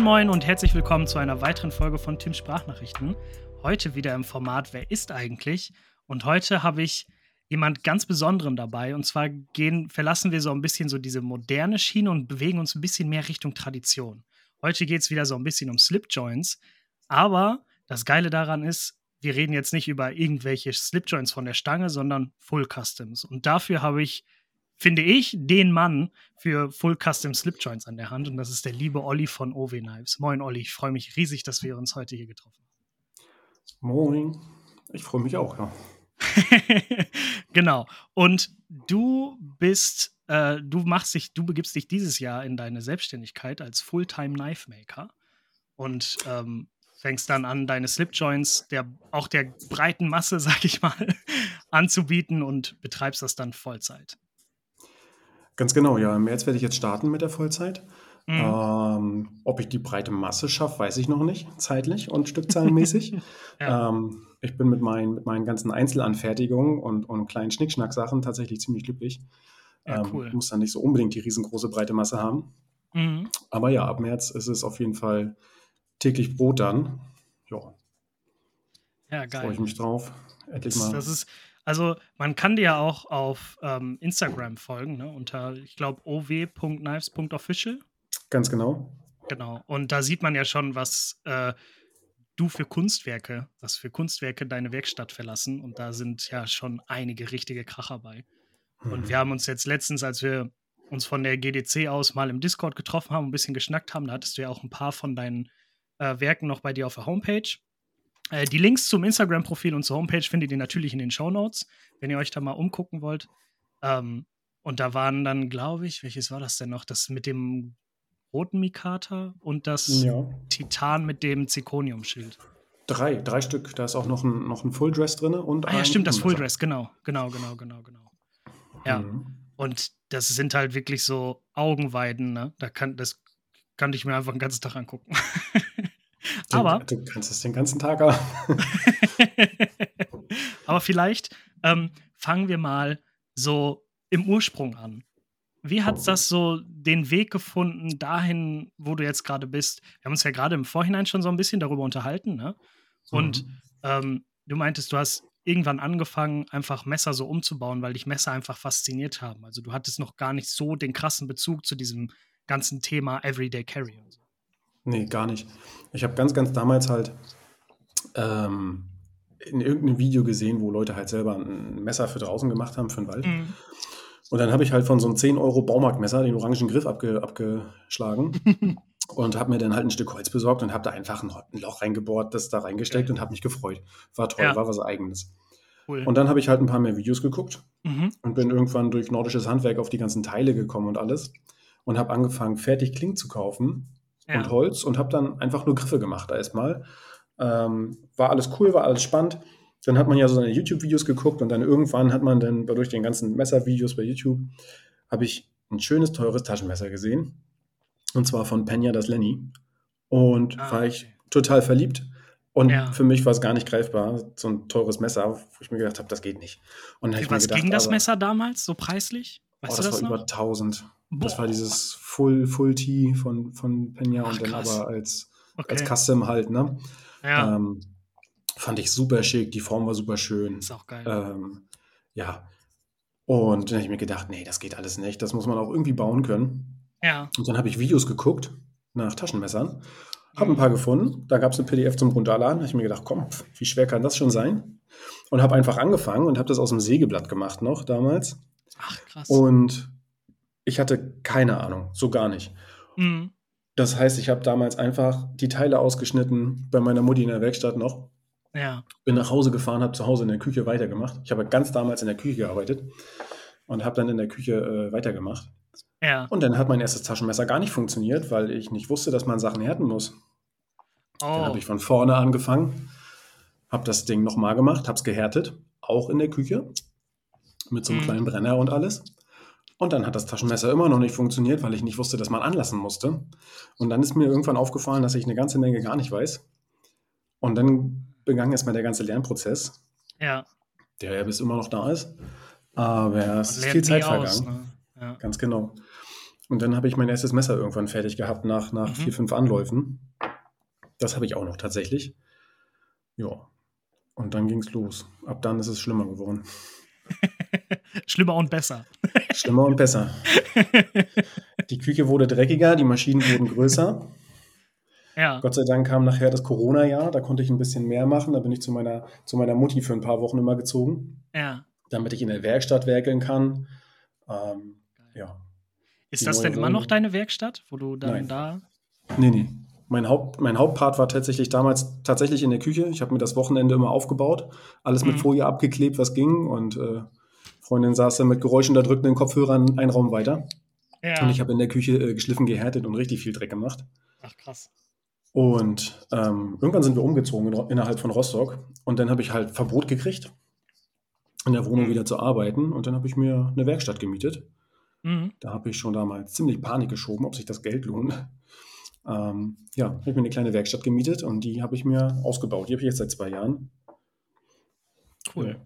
Moin Moin und herzlich willkommen zu einer weiteren Folge von Tim Sprachnachrichten. Heute wieder im Format Wer ist eigentlich? Und heute habe ich jemand ganz Besonderen dabei. Und zwar gehen, verlassen wir so ein bisschen so diese moderne Schiene und bewegen uns ein bisschen mehr Richtung Tradition. Heute geht es wieder so ein bisschen um Slipjoints. Aber das Geile daran ist, wir reden jetzt nicht über irgendwelche Slipjoints von der Stange, sondern Full Customs. Und dafür habe ich finde ich, den Mann für Full Custom Slip Joints an der Hand. Und das ist der liebe Olli von OW Knives. Moin, Olli. Ich freue mich riesig, dass wir uns heute hier getroffen haben. Moin. Ich freue mich auch, ja. genau. Und du bist, äh, du machst dich, du begibst dich dieses Jahr in deine Selbstständigkeit als Fulltime Knife Maker und ähm, fängst dann an, deine Slip Joints der, auch der breiten Masse, sag ich mal, anzubieten und betreibst das dann Vollzeit. Ganz genau, ja. Im März werde ich jetzt starten mit der Vollzeit. Mhm. Ähm, ob ich die breite Masse schaffe, weiß ich noch nicht, zeitlich und stückzahlenmäßig. ja. ähm, ich bin mit, mein, mit meinen ganzen Einzelanfertigungen und, und kleinen Schnickschnack-Sachen tatsächlich ziemlich glücklich. Ja, ähm, cool. muss dann nicht so unbedingt die riesengroße breite Masse haben. Mhm. Aber ja, ab März ist es auf jeden Fall täglich Brot dann. Ja. Ja, geil. Freue ich mich drauf. Endlich mal. Das ist, also man kann dir ja auch auf ähm, Instagram folgen, ne? unter, ich glaube, ow.knives.official. Ganz genau. Genau. Und da sieht man ja schon, was äh, du für Kunstwerke, was für Kunstwerke deine Werkstatt verlassen. Und da sind ja schon einige richtige Kracher bei. Mhm. Und wir haben uns jetzt letztens, als wir uns von der GDC aus mal im Discord getroffen haben, ein bisschen geschnackt haben, da hattest du ja auch ein paar von deinen äh, Werken noch bei dir auf der Homepage. Äh, die Links zum Instagram-Profil und zur Homepage findet ihr natürlich in den Show Notes, wenn ihr euch da mal umgucken wollt. Ähm, und da waren dann, glaube ich, welches war das denn noch? Das mit dem roten Mikata und das ja. Titan mit dem Zirconium-Schild. Drei, drei Stück. Da ist auch noch ein, noch ein Full Dress drin. Und ah, ja, stimmt, das Full Dress, genau, genau, genau, genau, genau. Ja. Mhm. Und das sind halt wirklich so Augenweiden, ne? Da kann, das kann ich mir einfach den ganzen Tag angucken. Aber. Du kannst es den ganzen Tag haben. Aber vielleicht ähm, fangen wir mal so im Ursprung an. Wie hat das so den Weg gefunden dahin, wo du jetzt gerade bist? Wir haben uns ja gerade im Vorhinein schon so ein bisschen darüber unterhalten, ne? Und mhm. ähm, du meintest, du hast irgendwann angefangen, einfach Messer so umzubauen, weil dich Messer einfach fasziniert haben. Also du hattest noch gar nicht so den krassen Bezug zu diesem ganzen Thema Everyday Carry und so. Nee, gar nicht. Ich habe ganz, ganz damals halt ähm, in irgendeinem Video gesehen, wo Leute halt selber ein Messer für draußen gemacht haben, für den Wald. Mhm. Und dann habe ich halt von so einem 10 Euro Baumarktmesser den orangen Griff abge, abgeschlagen und habe mir dann halt ein Stück Holz besorgt und habe da einfach ein, ein, Loch reingebohrt, das da reingesteckt ja. und habe mich gefreut. War toll, ja. war was Eigenes. Cool. Und dann habe ich halt ein paar mehr Videos geguckt mhm. und bin irgendwann durch nordisches Handwerk auf die ganzen Teile gekommen und alles und habe angefangen, fertig Kling zu kaufen ja. und Holz und habe dann einfach nur Griffe gemacht erstmal. Ähm, war alles cool, war alles spannend. Dann hat man ja so seine YouTube-Videos geguckt und dann irgendwann hat man dann durch den ganzen Messervideos bei YouTube, habe ich ein schönes, teures Taschenmesser gesehen. Und zwar von Penya das Lenny. Und ah, war ich total verliebt. Und ja. für mich war es gar nicht greifbar, so ein teures Messer, wo ich mir gedacht habe, das geht nicht. Und was gedacht, ging das Messer damals so preislich? Weißt oh, das, das war noch? über 1000. Boah. Das war dieses Full, Full T von, von Pena und dann aber als, okay. als Custom halt, ne? Ja. Ähm, fand ich super schick, die Form war super schön. Ist auch geil. Ähm, ja. Und dann habe ich mir gedacht, nee, das geht alles nicht. Das muss man auch irgendwie bauen können. Ja. Und dann habe ich Videos geguckt nach Taschenmessern. Habe ein paar gefunden. Da gab es eine PDF zum Runterladen. Da habe ich mir gedacht, komm, wie schwer kann das schon sein? Und habe einfach angefangen und habe das aus dem Sägeblatt gemacht noch damals. Ach, krass. Und ich hatte keine Ahnung, so gar nicht. Mhm. Das heißt, ich habe damals einfach die Teile ausgeschnitten bei meiner Mutti in der Werkstatt noch. Ja. Bin nach Hause gefahren, habe zu Hause in der Küche weitergemacht. Ich habe ganz damals in der Küche gearbeitet und habe dann in der Küche äh, weitergemacht. Ja. Und dann hat mein erstes Taschenmesser gar nicht funktioniert, weil ich nicht wusste, dass man Sachen härten muss. Oh. Dann habe ich von vorne angefangen, habe das Ding nochmal gemacht, habe es gehärtet, auch in der Küche, mit so einem mhm. kleinen Brenner und alles. Und dann hat das Taschenmesser immer noch nicht funktioniert, weil ich nicht wusste, dass man anlassen musste. Und dann ist mir irgendwann aufgefallen, dass ich eine ganze Menge gar nicht weiß. Und dann begann erstmal der ganze Lernprozess. Ja. Der ja bis immer noch da ist. Aber es ist viel Zeit vergangen. ne? ja. Ganz genau. Und dann habe ich mein erstes Messer irgendwann fertig gehabt nach, nach mhm. vier, fünf Anläufen. Das habe ich auch noch tatsächlich. Ja. Und dann ging es los. Ab dann ist es schlimmer geworden. schlimmer und besser. Schlimmer und besser. Die Küche wurde dreckiger, die Maschinen wurden größer. Ja. Gott sei Dank kam nachher das Corona-Jahr, da konnte ich ein bisschen mehr machen. Da bin ich zu meiner, zu meiner Mutti für ein paar Wochen immer gezogen. Ja. Damit ich in der Werkstatt werkeln kann. Ähm, ja. Ist das denn immer noch deine Werkstatt, wo du dann Nein. da. Nee, nee. Mein, Haupt, mein Hauptpart war tatsächlich damals tatsächlich in der Küche. Ich habe mir das Wochenende immer aufgebaut, alles mhm. mit Folie abgeklebt, was ging. Und äh, Freundin saß dann mit geräuschunderdrückenden Kopfhörern einen Raum weiter. Ja. Und ich habe in der Küche äh, geschliffen, gehärtet und richtig viel Dreck gemacht. Ach krass. Und ähm, irgendwann sind wir umgezogen in, innerhalb von Rostock. Und dann habe ich halt Verbot gekriegt, in der Wohnung mhm. wieder zu arbeiten. Und dann habe ich mir eine Werkstatt gemietet. Mhm. Da habe ich schon damals ziemlich Panik geschoben, ob sich das Geld lohnt. Ähm, ja, habe ich mir eine kleine Werkstatt gemietet und die habe ich mir ausgebaut. Die habe ich jetzt seit zwei Jahren. Cool.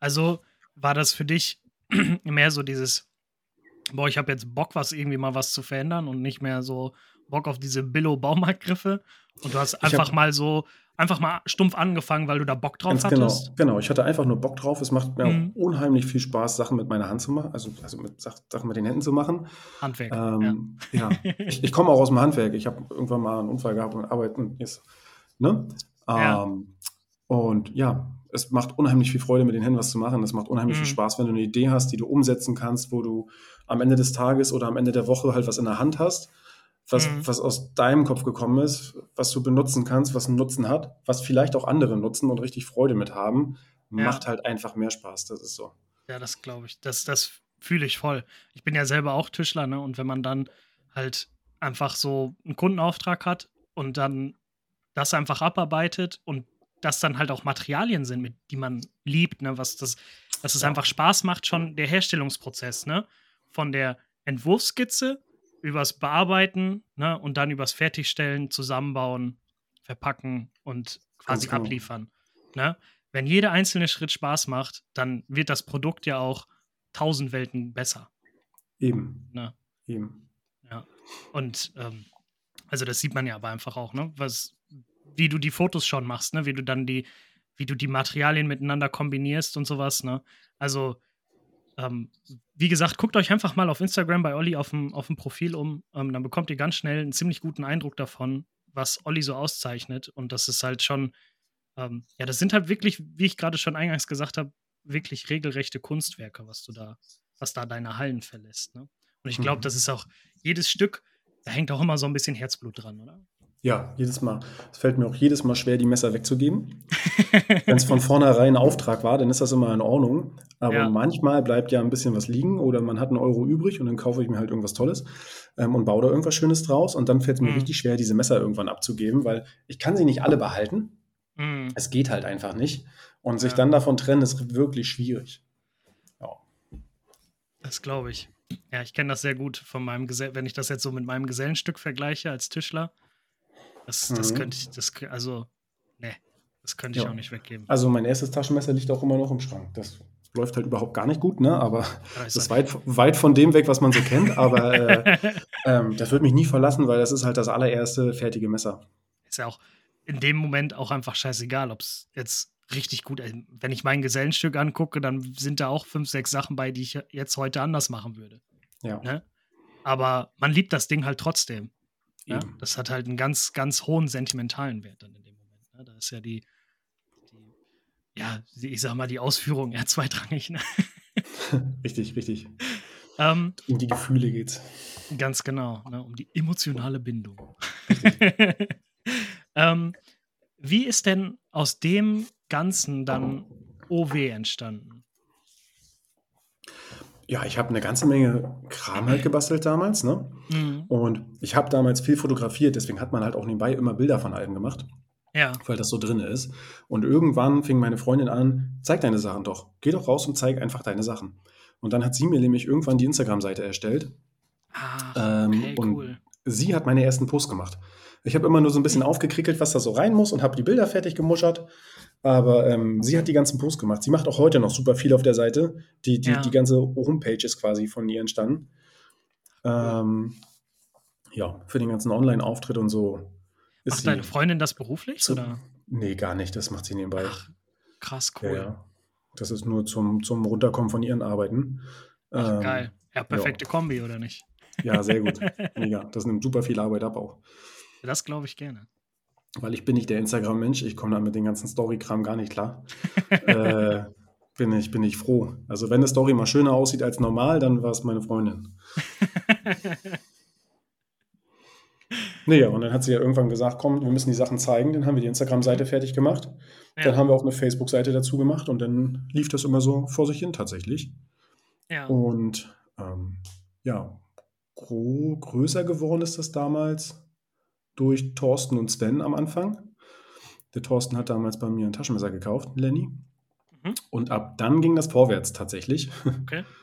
Also war das für dich mehr so dieses, boah, ich habe jetzt Bock, was irgendwie mal was zu verändern und nicht mehr so Bock auf diese Billo-Baumarktgriffe und du hast einfach mal so einfach mal stumpf angefangen, weil du da Bock drauf genau, hattest? Genau, genau. Ich hatte einfach nur Bock drauf. Es macht mir mhm. auch unheimlich viel Spaß, Sachen mit meiner Hand zu machen, also, also mit Sachen mit den Händen zu machen. Handwerk. Ähm, ja. ja. ich, ich komme auch aus dem Handwerk. Ich habe irgendwann mal einen Unfall gehabt und arbeite jetzt. Ne? Ja. Ähm, und ja, es macht unheimlich viel Freude, mit den Händen was zu machen. Es macht unheimlich mhm. viel Spaß, wenn du eine Idee hast, die du umsetzen kannst, wo du am Ende des Tages oder am Ende der Woche halt was in der Hand hast was, mhm. was aus deinem Kopf gekommen ist, was du benutzen kannst, was einen Nutzen hat, was vielleicht auch andere nutzen und richtig Freude mit haben, ja. macht halt einfach mehr Spaß. Das ist so. Ja, das glaube ich. Das, das fühle ich voll. Ich bin ja selber auch Tischler, ne? Und wenn man dann halt einfach so einen Kundenauftrag hat und dann das einfach abarbeitet und das dann halt auch Materialien sind, mit die man liebt, ne? Was das, dass es ja. einfach Spaß macht, schon der Herstellungsprozess, ne? Von der Entwurfsskizze übers Bearbeiten ne, und dann übers Fertigstellen, Zusammenbauen, Verpacken und quasi genau. abliefern. Ne? Wenn jeder einzelne Schritt Spaß macht, dann wird das Produkt ja auch tausend Welten besser. Eben. Ne? Eben. Ja. Und ähm, also das sieht man ja aber einfach auch, ne? Was, wie du die Fotos schon machst, ne? Wie du dann die, wie du die Materialien miteinander kombinierst und sowas, ne? Also ähm, wie gesagt, guckt euch einfach mal auf Instagram bei Olli auf dem, auf dem Profil um. Ähm, dann bekommt ihr ganz schnell einen ziemlich guten Eindruck davon, was Olli so auszeichnet. Und das ist halt schon, ähm, ja, das sind halt wirklich, wie ich gerade schon eingangs gesagt habe, wirklich regelrechte Kunstwerke, was du da, was da deine Hallen verlässt. Ne? Und ich glaube, mhm. das ist auch jedes Stück, da hängt auch immer so ein bisschen Herzblut dran, oder? Ja, jedes Mal. Es fällt mir auch jedes Mal schwer, die Messer wegzugeben. Wenn es von vornherein ein Auftrag war, dann ist das immer in Ordnung. Aber ja. manchmal bleibt ja ein bisschen was liegen oder man hat einen Euro übrig und dann kaufe ich mir halt irgendwas Tolles ähm, und baue da irgendwas Schönes draus. Und dann fällt es mir mhm. richtig schwer, diese Messer irgendwann abzugeben, weil ich kann sie nicht alle behalten. Mhm. Es geht halt einfach nicht. Und ja. sich dann davon trennen, ist wirklich schwierig. Ja. Das glaube ich. Ja, ich kenne das sehr gut von meinem Gesell wenn ich das jetzt so mit meinem Gesellenstück vergleiche als Tischler das, das mhm. könnte ich, das, also, ne, das könnte ich ja. auch nicht weggeben. Also mein erstes Taschenmesser liegt auch immer noch im Schrank. Das läuft halt überhaupt gar nicht gut, ne? Aber das ist weit, weit von dem weg, was man so kennt. Aber äh, ähm, das wird mich nie verlassen, weil das ist halt das allererste fertige Messer. Ist ja auch in dem Moment auch einfach scheißegal, ob es jetzt richtig gut ist. Wenn ich mein Gesellenstück angucke, dann sind da auch fünf, sechs Sachen bei, die ich jetzt heute anders machen würde. Ja. Ne? Aber man liebt das Ding halt trotzdem. Ja? Das hat halt einen ganz, ganz hohen sentimentalen Wert dann in dem Moment. Ne? Da ist ja die, die, ja, ich sag mal, die Ausführung eher zweitrangig. Ne? richtig, richtig. Ähm, um die Gefühle geht's. Ganz genau, ne? um die emotionale Bindung. ähm, wie ist denn aus dem Ganzen dann OW entstanden? Ja, ich habe eine ganze Menge Kram halt gebastelt damals, ne? Mhm. Und ich habe damals viel fotografiert, deswegen hat man halt auch nebenbei immer Bilder von Alben gemacht. Ja. Weil das so drin ist. Und irgendwann fing meine Freundin an, zeig deine Sachen doch. Geh doch raus und zeig einfach deine Sachen. Und dann hat sie mir nämlich irgendwann die Instagram-Seite erstellt. Ah, okay, ähm, und cool. sie hat meine ersten Posts gemacht. Ich habe immer nur so ein bisschen aufgekrickelt, was da so rein muss und habe die Bilder fertig gemuschert. Aber ähm, sie hat die ganzen Posts gemacht. Sie macht auch heute noch super viel auf der Seite. Die, die, ja. die ganze Homepage ist quasi von ihr entstanden. Ähm, ja, für den ganzen Online-Auftritt und so. Macht deine Freundin das beruflich? Zu, oder? Nee, gar nicht. Das macht sie nebenbei. Ach, krass, cool. Ja, ja. Das ist nur zum, zum Runterkommen von ihren Arbeiten. Ach, ähm, geil. Ja, perfekte. Kombi, oder nicht? Ja, sehr gut. Mega. Das nimmt super viel Arbeit ab auch. Das glaube ich gerne. Weil ich bin nicht der Instagram-Mensch. Ich komme da mit dem ganzen Story-Kram gar nicht klar. äh, bin ich, bin ich froh. Also wenn eine Story mal schöner aussieht als normal, dann war es meine Freundin. naja, und dann hat sie ja irgendwann gesagt, komm, wir müssen die Sachen zeigen. Dann haben wir die Instagram-Seite fertig gemacht. Ja. Dann haben wir auch eine Facebook-Seite dazu gemacht und dann lief das immer so vor sich hin tatsächlich. Ja. Und ähm, ja, größer geworden ist das damals durch Thorsten und Sven am Anfang. Der Thorsten hat damals bei mir ein Taschenmesser gekauft, Lenny. Mhm. Und ab dann ging das vorwärts tatsächlich. Okay.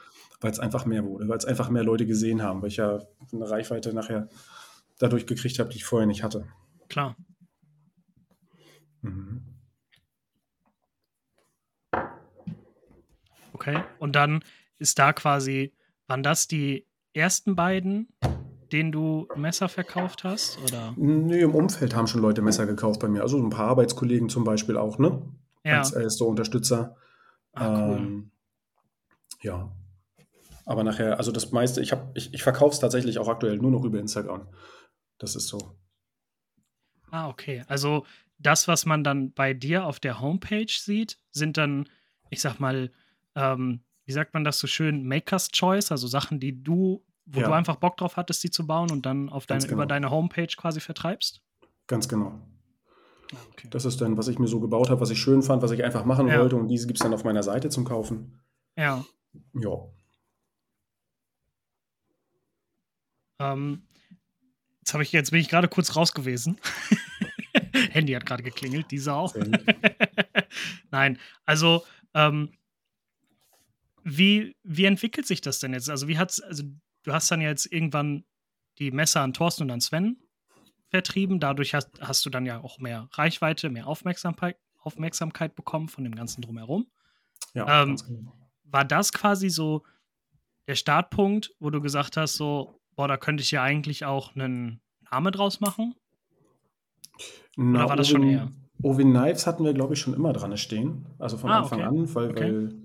weil es einfach mehr wurde, weil es einfach mehr Leute gesehen haben, weil ich ja eine Reichweite nachher dadurch gekriegt habe, die ich vorher nicht hatte. Klar. Mhm. Okay, und dann ist da quasi, waren das die ersten beiden, denen du Messer verkauft hast? Oder? Nee, im Umfeld haben schon Leute Messer gekauft bei mir. Also ein paar Arbeitskollegen zum Beispiel auch, ne? Ja. Als äh, so Unterstützer. Ah, cool. Ähm, ja. Aber nachher, also das meiste, ich, ich, ich verkaufe es tatsächlich auch aktuell nur noch über Instagram. Das ist so. Ah, okay. Also das, was man dann bei dir auf der Homepage sieht, sind dann, ich sag mal, ähm, wie sagt man das so schön, Maker's Choice, also Sachen, die du, wo ja. du einfach Bock drauf hattest, die zu bauen und dann auf deine, genau. über deine Homepage quasi vertreibst? Ganz genau. Ah, okay. Das ist dann, was ich mir so gebaut habe, was ich schön fand, was ich einfach machen ja. wollte und diese gibt es dann auf meiner Seite zum Kaufen. Ja. Ja. Ähm, jetzt, ich, jetzt bin ich gerade kurz raus gewesen. Handy hat gerade geklingelt, diese auch. Nein, also ähm, wie, wie entwickelt sich das denn jetzt? Also, wie hat's, also du hast dann jetzt irgendwann die Messer an Thorsten und an Sven vertrieben. Dadurch hast, hast du dann ja auch mehr Reichweite, mehr Aufmerksamkeit, Aufmerksamkeit bekommen von dem Ganzen drumherum. Ja, ähm, genau. War das quasi so der Startpunkt, wo du gesagt hast, so, boah, da könnte ich ja eigentlich auch einen Name draus machen? Na, Oder war das schon eher? Ovin Knives hatten wir, glaube ich, schon immer dran stehen. Also von ah, Anfang okay. an, weil, okay. weil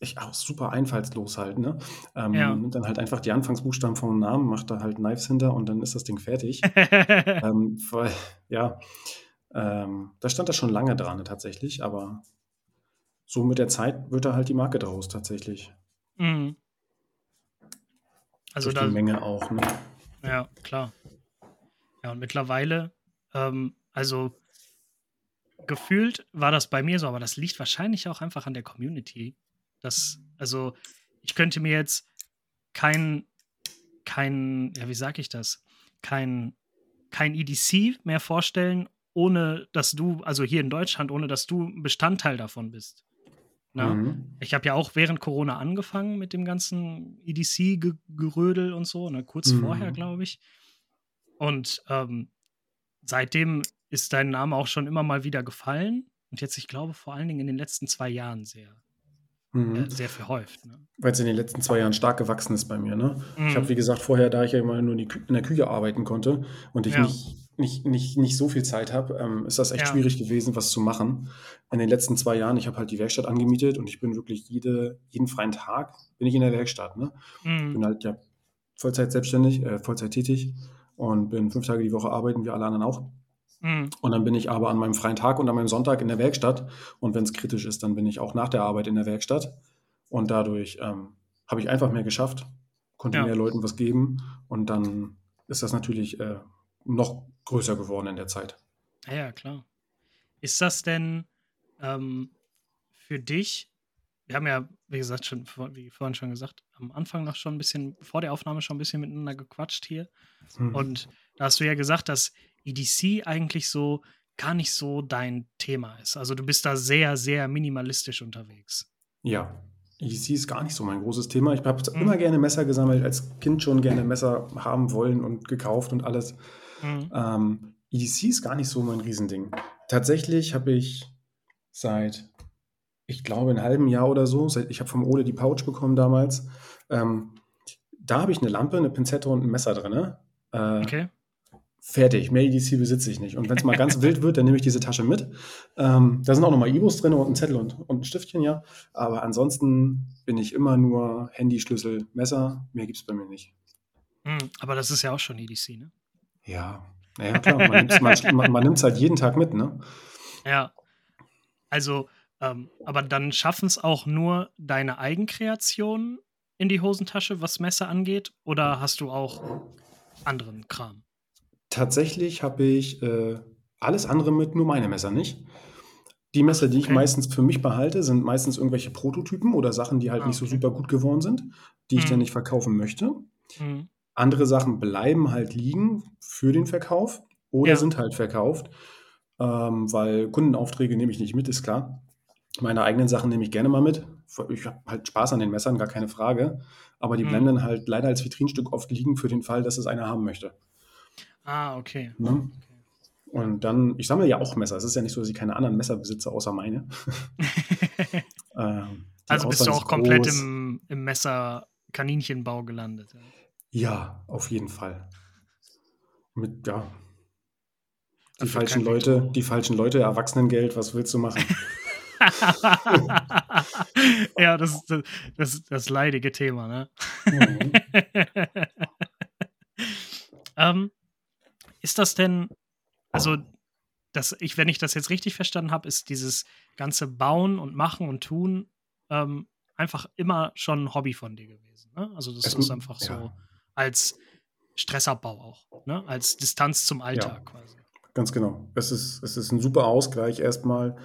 ich auch super einfallslos halt, ne? Ähm, ja. Nimmt dann halt einfach die Anfangsbuchstaben vom Namen, macht da halt Knives hinter und dann ist das Ding fertig. ähm, weil, ja, ähm, da stand da schon lange dran tatsächlich, aber so mit der Zeit wird da halt die Marke draus tatsächlich. Mhm. Also Durch die Menge auch, ne? Ja, klar. Ja, und mittlerweile, ähm, also gefühlt war das bei mir so, aber das liegt wahrscheinlich auch einfach an der Community. Das, also, ich könnte mir jetzt kein, kein, ja, wie sag ich das? Kein, kein EDC mehr vorstellen, ohne dass du, also hier in Deutschland, ohne dass du Bestandteil davon bist. Mhm. Ich habe ja auch während Corona angefangen mit dem ganzen EDC-Gerödel und so, ne, kurz mhm. vorher, glaube ich. Und ähm, seitdem ist dein Name auch schon immer mal wieder gefallen. Und jetzt, ich glaube, vor allen Dingen in den letzten zwei Jahren sehr. Mhm. Sehr verhäuft. Ne? Weil es in den letzten zwei Jahren stark gewachsen ist bei mir. Ne? Mhm. Ich habe, wie gesagt, vorher, da ich ja immer nur in, in der Küche arbeiten konnte und ich ja. nicht, nicht, nicht, nicht so viel Zeit habe, ähm, ist das echt ja. schwierig gewesen, was zu machen. In den letzten zwei Jahren, ich habe halt die Werkstatt angemietet und ich bin wirklich jede, jeden freien Tag bin ich in der Werkstatt. Ne? Mhm. Bin halt ja Vollzeit selbstständig, äh, Vollzeit tätig und bin fünf Tage die Woche arbeiten, wie alle anderen auch. Mhm. Und dann bin ich aber an meinem freien Tag und an meinem Sonntag in der Werkstatt. Und wenn es kritisch ist, dann bin ich auch nach der Arbeit in der Werkstatt. Und dadurch ähm, habe ich einfach mehr geschafft, konnte ja. mehr Leuten was geben. Und dann ist das natürlich äh, noch größer geworden in der Zeit. Ja, ja klar. Ist das denn ähm, für dich, wir haben ja, wie gesagt, schon, wie vorhin schon gesagt, am Anfang noch schon ein bisschen, vor der Aufnahme schon ein bisschen miteinander gequatscht hier. Mhm. Und da hast du ja gesagt, dass EDC eigentlich so gar nicht so dein Thema ist. Also du bist da sehr, sehr minimalistisch unterwegs. Ja, EDC ist gar nicht so mein großes Thema. Ich habe mhm. immer gerne Messer gesammelt, als Kind schon gerne Messer haben wollen und gekauft und alles. Mhm. Ähm, EDC ist gar nicht so mein Riesending. Tatsächlich habe ich seit, ich glaube, einem halben Jahr oder so. Ich habe vom Ole die Pouch bekommen damals. Ähm, da habe ich eine Lampe, eine Pinzette und ein Messer drin. Äh, okay. Fertig, mehr EDC besitze ich nicht. Und wenn es mal ganz wild wird, dann nehme ich diese Tasche mit. Ähm, da sind auch nochmal Ibos drin und ein Zettel und, und ein Stiftchen, ja. Aber ansonsten bin ich immer nur Handy, Schlüssel, Messer. Mehr gibt es bei mir nicht. Mhm, aber das ist ja auch schon EDC, ne? Ja, naja, klar. Man nimmt es halt jeden Tag mit, ne? Ja. Also, ähm, aber dann schaffen es auch nur deine Eigenkreationen in die Hosentasche, was Messer angeht? Oder hast du auch anderen Kram? Tatsächlich habe ich äh, alles andere mit, nur meine Messer nicht. Die Messer, die ich okay. meistens für mich behalte, sind meistens irgendwelche Prototypen oder Sachen, die halt ah, nicht so super gut geworden sind, die ich dann mhm. nicht verkaufen möchte. Mhm. Andere Sachen bleiben halt liegen für den Verkauf oder ja. sind halt verkauft, ähm, weil Kundenaufträge nehme ich nicht mit, ist klar. Meine eigenen Sachen nehme ich gerne mal mit. Ich habe halt Spaß an den Messern, gar keine Frage. Aber die mhm. bleiben dann halt leider als Vitrinstück oft liegen für den Fall, dass es einer haben möchte. Ah, okay. Ne? okay. Und dann, ich sammle ja auch Messer. Es ist ja nicht so, dass ich keine anderen Messer besitze, außer meine. ähm, also bist du auch komplett im, im Messer-Kaninchenbau gelandet. Ja, auf jeden Fall. Mit, ja. Die falschen Leute, die falschen Leute, Erwachsenengeld, was willst du machen? ja, das ist das, das, das, leidige Thema, ne? Mhm. ähm, ist das denn, also, das, ich, wenn ich das jetzt richtig verstanden habe, ist dieses ganze Bauen und Machen und Tun ähm, einfach immer schon ein Hobby von dir gewesen. Ne? Also, das es, ist einfach so ja. als Stressabbau auch, ne? als Distanz zum Alltag ja, quasi. Ganz genau. Es ist, es ist ein super Ausgleich erstmal.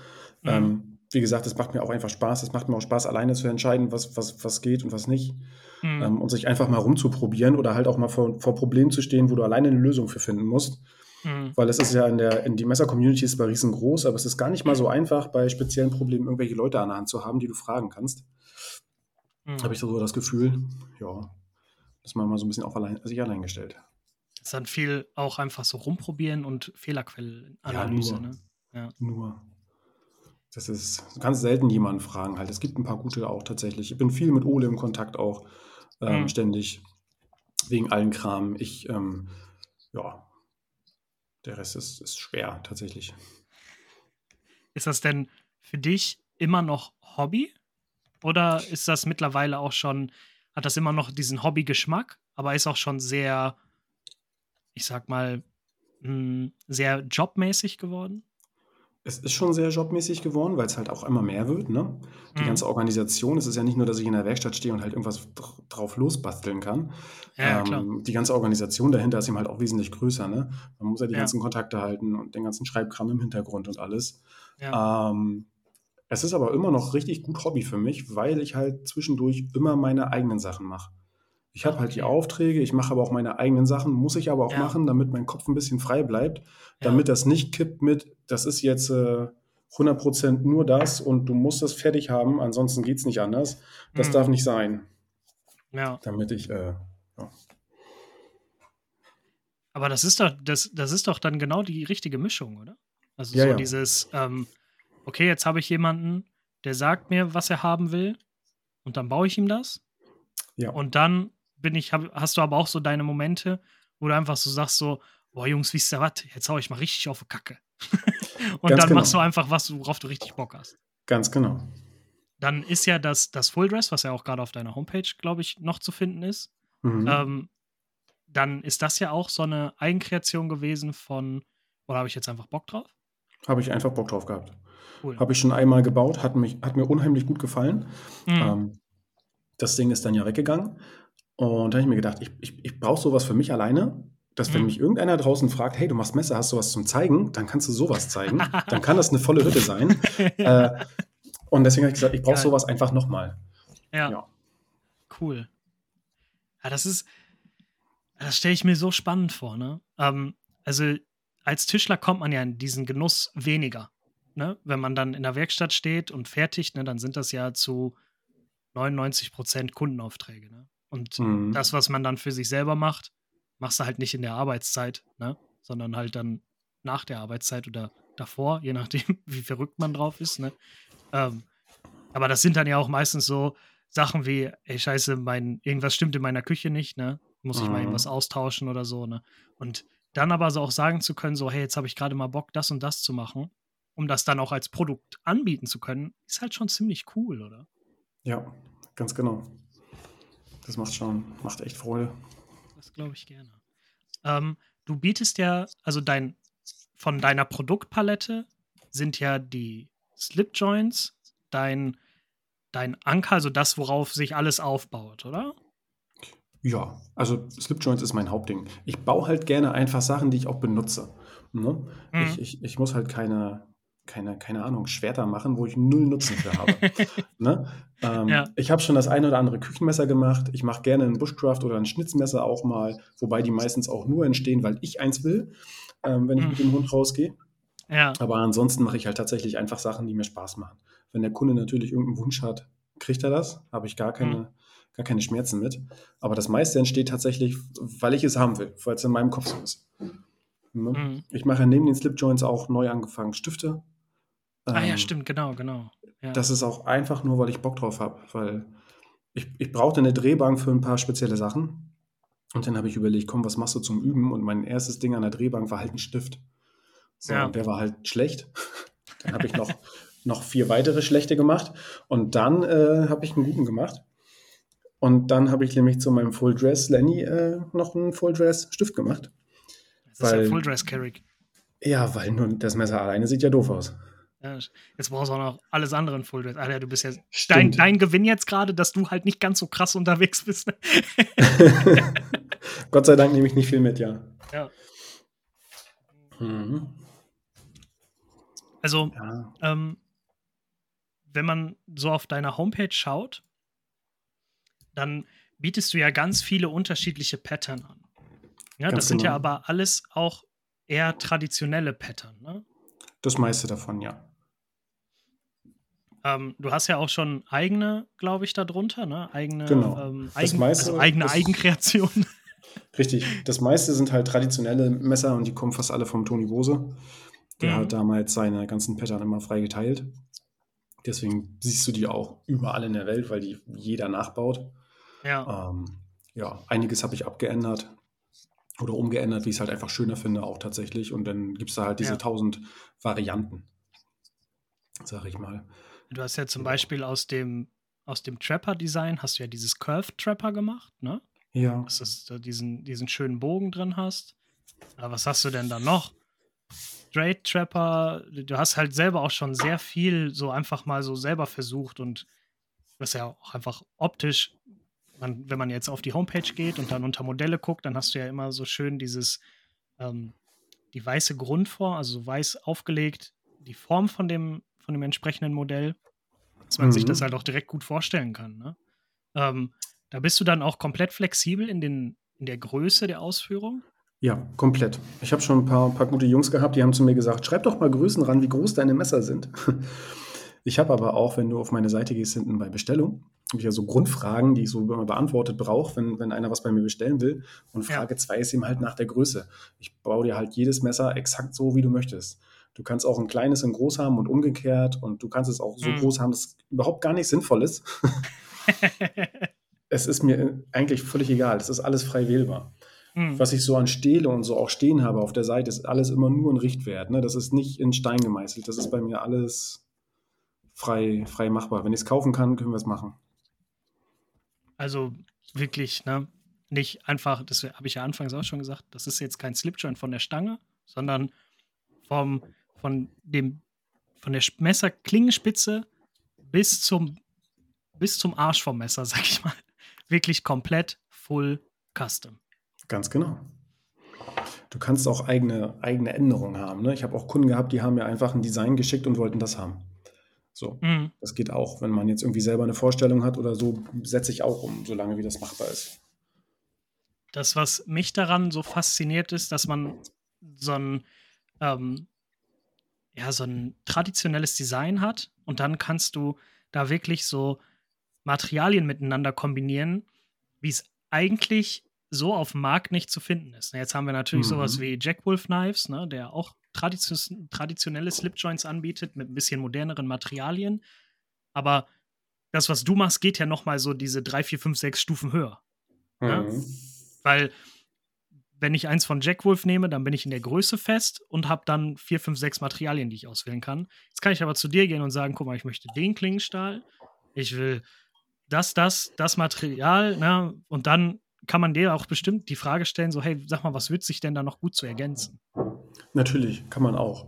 Mhm. Ähm, wie gesagt, es macht mir auch einfach Spaß. Es macht mir auch Spaß, alleine zu entscheiden, was, was, was geht und was nicht. Mhm. Ähm, und sich einfach mal rumzuprobieren oder halt auch mal vor, vor Problemen zu stehen, wo du alleine eine Lösung für finden musst. Mhm. Weil es ist ja in der, in die Messer-Community ist zwar riesengroß, aber es ist gar nicht mal so einfach, bei speziellen Problemen irgendwelche Leute an der Hand zu haben, die du fragen kannst. Mhm. Habe ich so das Gefühl, ja, dass man mal so ein bisschen auf allein, sich allein gestellt. Es ist dann viel auch einfach so rumprobieren und Fehlerquellenanalyse, ja, nur, ne? Ja. Nur. Das ist, du kannst selten jemanden fragen halt. Es gibt ein paar gute auch tatsächlich. Ich bin viel mit Ole im Kontakt auch ähm, mhm. ständig. Wegen allen Kram. Ich, ähm, ja, der Rest ist, ist schwer tatsächlich. Ist das denn für dich immer noch Hobby? Oder ist das mittlerweile auch schon, hat das immer noch diesen Hobby-Geschmack, aber ist auch schon sehr, ich sag mal, hm, sehr jobmäßig geworden? Es ist schon sehr jobmäßig geworden, weil es halt auch immer mehr wird, ne? Die mhm. ganze Organisation, es ist ja nicht nur, dass ich in der Werkstatt stehe und halt irgendwas drauf losbasteln kann. Ja, ähm, die ganze Organisation dahinter ist eben halt auch wesentlich größer, ne? Man muss ja die ja. ganzen Kontakte halten und den ganzen Schreibkram im Hintergrund und alles. Ja. Ähm, es ist aber immer noch richtig gut Hobby für mich, weil ich halt zwischendurch immer meine eigenen Sachen mache. Ich habe halt die Aufträge, ich mache aber auch meine eigenen Sachen, muss ich aber auch ja. machen, damit mein Kopf ein bisschen frei bleibt, damit ja. das nicht kippt mit, das ist jetzt äh, 100% nur das und du musst das fertig haben, ansonsten geht es nicht anders. Das mhm. darf nicht sein. Ja. Damit ich, äh, ja. Aber das ist doch, das, das ist doch dann genau die richtige Mischung, oder? Also ja, so dieses, ähm, okay, jetzt habe ich jemanden, der sagt mir, was er haben will, und dann baue ich ihm das. Ja. Und dann bin ich, hab, hast du aber auch so deine Momente, wo du einfach so sagst, so, boah, Jungs, wisst ihr was, jetzt hau ich mal richtig auf die Kacke. und Ganz dann genau. machst du einfach was, worauf du richtig Bock hast. Ganz genau. Dann ist ja das, das Full Dress, was ja auch gerade auf deiner Homepage, glaube ich, noch zu finden ist. Mhm. Ähm, dann ist das ja auch so eine Eigenkreation gewesen von, oder habe ich jetzt einfach Bock drauf? Habe ich einfach Bock drauf gehabt. Cool. Habe ich schon einmal gebaut, hat, mich, hat mir unheimlich gut gefallen. Mhm. Ähm, das Ding ist dann ja weggegangen. Und da habe ich mir gedacht, ich, ich, ich brauche sowas für mich alleine, dass wenn mhm. mich irgendeiner draußen fragt, hey, du machst Messer, hast du was zum Zeigen, dann kannst du sowas zeigen. dann kann das eine volle Hütte sein. äh, und deswegen habe ich gesagt, ich brauche sowas einfach nochmal. Ja. ja. Cool. Ja, das ist, das stelle ich mir so spannend vor, ne? Ähm, also als Tischler kommt man ja in diesen Genuss weniger. Ne? Wenn man dann in der Werkstatt steht und fertigt, ne, dann sind das ja zu 99 Prozent Kundenaufträge. Ne? Und mhm. das, was man dann für sich selber macht, machst du halt nicht in der Arbeitszeit, ne? sondern halt dann nach der Arbeitszeit oder davor, je nachdem, wie verrückt man drauf ist. Ne? Ähm, aber das sind dann ja auch meistens so Sachen wie, ey, scheiße, mein, irgendwas stimmt in meiner Küche nicht, ne? Muss ich mhm. mal irgendwas austauschen oder so, ne? Und dann aber so auch sagen zu können, so, hey, jetzt habe ich gerade mal Bock, das und das zu machen, um das dann auch als Produkt anbieten zu können, ist halt schon ziemlich cool, oder? Ja, ganz genau. Das macht schon, macht echt Freude. Das glaube ich gerne. Ähm, du bietest ja, also dein, von deiner Produktpalette sind ja die Slip Joints, dein, dein Anker, also das, worauf sich alles aufbaut, oder? Ja, also Slip Joints ist mein Hauptding. Ich baue halt gerne einfach Sachen, die ich auch benutze. Ne? Mhm. Ich, ich, ich muss halt keine, keine, keine Ahnung, Schwerter machen, wo ich null Nutzen für habe. ne? ähm, ja. Ich habe schon das eine oder andere Küchenmesser gemacht. Ich mache gerne ein Bushcraft oder ein Schnitzmesser auch mal, wobei die meistens auch nur entstehen, weil ich eins will, ähm, wenn ich mhm. mit dem Hund rausgehe. Ja. Aber ansonsten mache ich halt tatsächlich einfach Sachen, die mir Spaß machen. Wenn der Kunde natürlich irgendeinen Wunsch hat, kriegt er das. Habe ich gar keine, mhm. gar keine Schmerzen mit. Aber das meiste entsteht tatsächlich, weil ich es haben will, weil es in meinem Kopf so ist. Ne? Mhm. Ich mache neben den Slipjoints auch neu angefangen Stifte, ah ja, ähm, stimmt, genau, genau. Ja. Das ist auch einfach nur, weil ich Bock drauf habe, weil ich, ich brauchte eine Drehbank für ein paar spezielle Sachen. Und dann habe ich überlegt, komm, was machst du zum Üben? Und mein erstes Ding an der Drehbank war halt ein Stift. So, ja. und der war halt schlecht. dann habe ich noch, noch vier weitere schlechte gemacht. Und dann äh, habe ich einen guten gemacht. Und dann habe ich nämlich zu meinem Full Dress Lenny äh, noch einen Full Dress Stift gemacht. Das weil, ist ja Full Dress Carrick. Ja, weil nur das Messer alleine sieht ja doof aus. Ja, jetzt brauchst du auch noch alles andere in Full Dress. Alter, du bist ja dein, dein, Gewinn jetzt gerade, dass du halt nicht ganz so krass unterwegs bist. Ne? Gott sei Dank nehme ich nicht viel mit, ja. Ja. Mhm. Also, ja. Ähm, wenn man so auf deiner Homepage schaut, dann bietest du ja ganz viele unterschiedliche Pattern an. Ja, das sind genau. ja aber alles auch eher traditionelle Pattern, ne? Das meiste davon, ja. Ähm, du hast ja auch schon eigene, glaube ich, darunter, ne? Eigene, genau. ähm, eigen, meiste, also eigene Eigenkreation. Richtig. Das meiste sind halt traditionelle Messer und die kommen fast alle vom Toni Bose. Der mhm. hat damals seine ganzen Pattern immer frei geteilt. Deswegen siehst du die auch überall in der Welt, weil die jeder nachbaut. Ja. Ähm, ja, einiges habe ich abgeändert oder umgeändert, wie ich es halt einfach schöner finde, auch tatsächlich. Und dann gibt es da halt diese tausend ja. Varianten, sag ich mal. Du hast ja zum Beispiel aus dem, aus dem Trapper-Design hast du ja dieses Curved Trapper gemacht, ne? Ja. Dass du diesen, diesen schönen Bogen drin hast. Aber was hast du denn da noch? Straight Trapper, du hast halt selber auch schon sehr viel so einfach mal so selber versucht und das ist ja auch einfach optisch, man, wenn man jetzt auf die Homepage geht und dann unter Modelle guckt, dann hast du ja immer so schön dieses, ähm, die weiße Grundform, also so weiß aufgelegt, die Form von dem, von dem entsprechenden Modell, dass man mhm. sich das halt auch direkt gut vorstellen kann. Ne? Ähm, da bist du dann auch komplett flexibel in, den, in der Größe der Ausführung? Ja, komplett. Ich habe schon ein paar, paar gute Jungs gehabt, die haben zu mir gesagt, schreib doch mal Größen ran, wie groß deine Messer sind. Ich habe aber auch, wenn du auf meine Seite gehst, hinten bei Bestellung, habe ich ja so Grundfragen, die ich so immer beantwortet brauche, wenn, wenn einer was bei mir bestellen will. Und Frage 2 ja. ist eben halt nach der Größe. Ich baue dir halt jedes Messer exakt so, wie du möchtest. Du kannst auch ein kleines in groß haben und umgekehrt und du kannst es auch so mhm. groß haben, dass es überhaupt gar nicht sinnvoll ist. es ist mir eigentlich völlig egal. Es ist alles frei wählbar. Mhm. Was ich so an Stehle und so auch stehen habe auf der Seite, ist alles immer nur ein Richtwert. Ne? Das ist nicht in Stein gemeißelt. Das ist bei mir alles frei, frei machbar. Wenn ich es kaufen kann, können wir es machen. Also wirklich, ne? Nicht einfach, das habe ich ja anfangs auch schon gesagt, das ist jetzt kein Slipjoint von der Stange, sondern vom von dem, von der Messerklingenspitze bis zum, bis zum Arsch vom Messer, sag ich mal. Wirklich komplett full custom. Ganz genau. Du kannst auch eigene, eigene Änderungen haben. Ne? Ich habe auch Kunden gehabt, die haben mir einfach ein Design geschickt und wollten das haben. So, mhm. das geht auch. Wenn man jetzt irgendwie selber eine Vorstellung hat oder so, setze ich auch um, solange wie das machbar ist. Das, was mich daran so fasziniert, ist, dass man so ein ähm, ja, so ein traditionelles Design hat und dann kannst du da wirklich so Materialien miteinander kombinieren, wie es eigentlich so auf dem Markt nicht zu finden ist. Jetzt haben wir natürlich mhm. sowas wie Jackwolf Knives, ne, der auch traditionelle Slipjoints anbietet mit ein bisschen moderneren Materialien. Aber das, was du machst, geht ja noch mal so diese drei, vier, fünf, sechs Stufen höher. Ne? Mhm. Ne? Weil wenn ich eins von Jackwolf nehme, dann bin ich in der Größe fest und habe dann vier, fünf, sechs Materialien, die ich auswählen kann. Jetzt kann ich aber zu dir gehen und sagen, guck mal, ich möchte den Klingenstahl, ich will das, das, das Material, ne? Und dann kann man dir auch bestimmt die Frage stellen, so, hey, sag mal, was wird sich denn da noch gut zu ergänzen? Natürlich, kann man auch.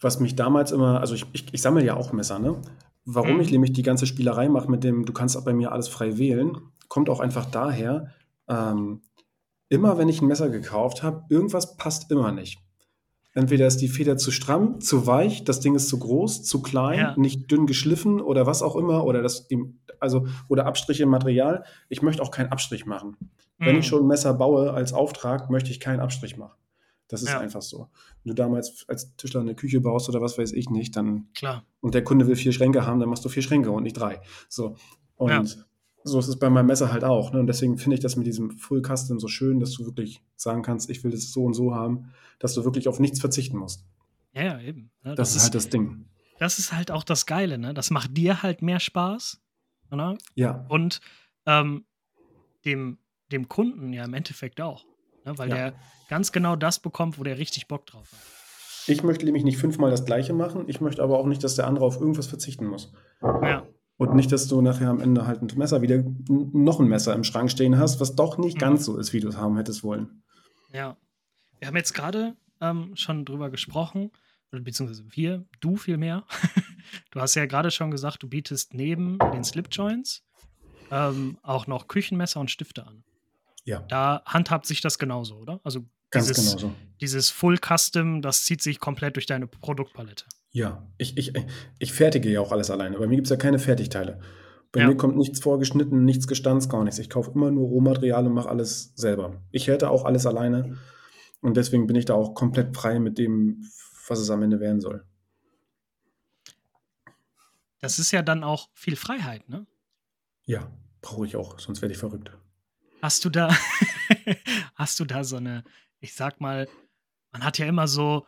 Was mich damals immer, also ich, ich, ich sammle ja auch Messer, ne? Warum mhm. ich nämlich die ganze Spielerei mache mit dem, du kannst auch bei mir alles frei wählen, kommt auch einfach daher, ähm, immer wenn ich ein Messer gekauft habe, irgendwas passt immer nicht. Entweder ist die Feder zu stramm, zu weich, das Ding ist zu groß, zu klein, ja. nicht dünn geschliffen oder was auch immer, oder das, also, oder Abstriche im Material. Ich möchte auch keinen Abstrich machen. Mhm. Wenn ich mhm. schon ein Messer baue als Auftrag, möchte ich keinen Abstrich machen. Das ist ja. einfach so. Wenn du damals als Tischler eine Küche baust oder was weiß ich nicht, dann. Klar. Und der Kunde will vier Schränke haben, dann machst du vier Schränke und nicht drei. So. Und ja so ist es bei meinem Messer halt auch. Ne? Und deswegen finde ich das mit diesem Full Custom so schön, dass du wirklich sagen kannst, ich will das so und so haben, dass du wirklich auf nichts verzichten musst. Ja, ja eben. Ne? Das, das, ist halt das Ding. Das ist halt auch das Geile, ne? Das macht dir halt mehr Spaß. Ne? Ja. Und ähm, dem, dem Kunden ja im Endeffekt auch. Ne? Weil ja. der ganz genau das bekommt, wo der richtig Bock drauf hat. Ich möchte nämlich nicht fünfmal das Gleiche machen. Ich möchte aber auch nicht, dass der andere auf irgendwas verzichten muss. Ja. Und nicht, dass du nachher am Ende halt ein Messer wieder noch ein Messer im Schrank stehen hast, was doch nicht mhm. ganz so ist, wie du es haben hättest wollen. Ja. Wir haben jetzt gerade ähm, schon drüber gesprochen, beziehungsweise wir, du viel mehr. du hast ja gerade schon gesagt, du bietest neben den Slipjoints ähm, auch noch Küchenmesser und Stifte an. Ja. Da handhabt sich das genauso, oder? Also Ganz dieses, genauso. Dieses Full Custom, das zieht sich komplett durch deine Produktpalette. Ja, ich, ich, ich fertige ja auch alles alleine. Bei mir gibt es ja keine Fertigteile. Bei ja. mir kommt nichts vorgeschnitten, nichts gestanzt, gar nichts. Ich kaufe immer nur Rohmaterial und mache alles selber. Ich hätte auch alles alleine und deswegen bin ich da auch komplett frei mit dem, was es am Ende werden soll. Das ist ja dann auch viel Freiheit, ne? Ja, brauche ich auch, sonst werde ich verrückt. Hast du da, hast du da so eine, ich sag mal, man hat ja immer so,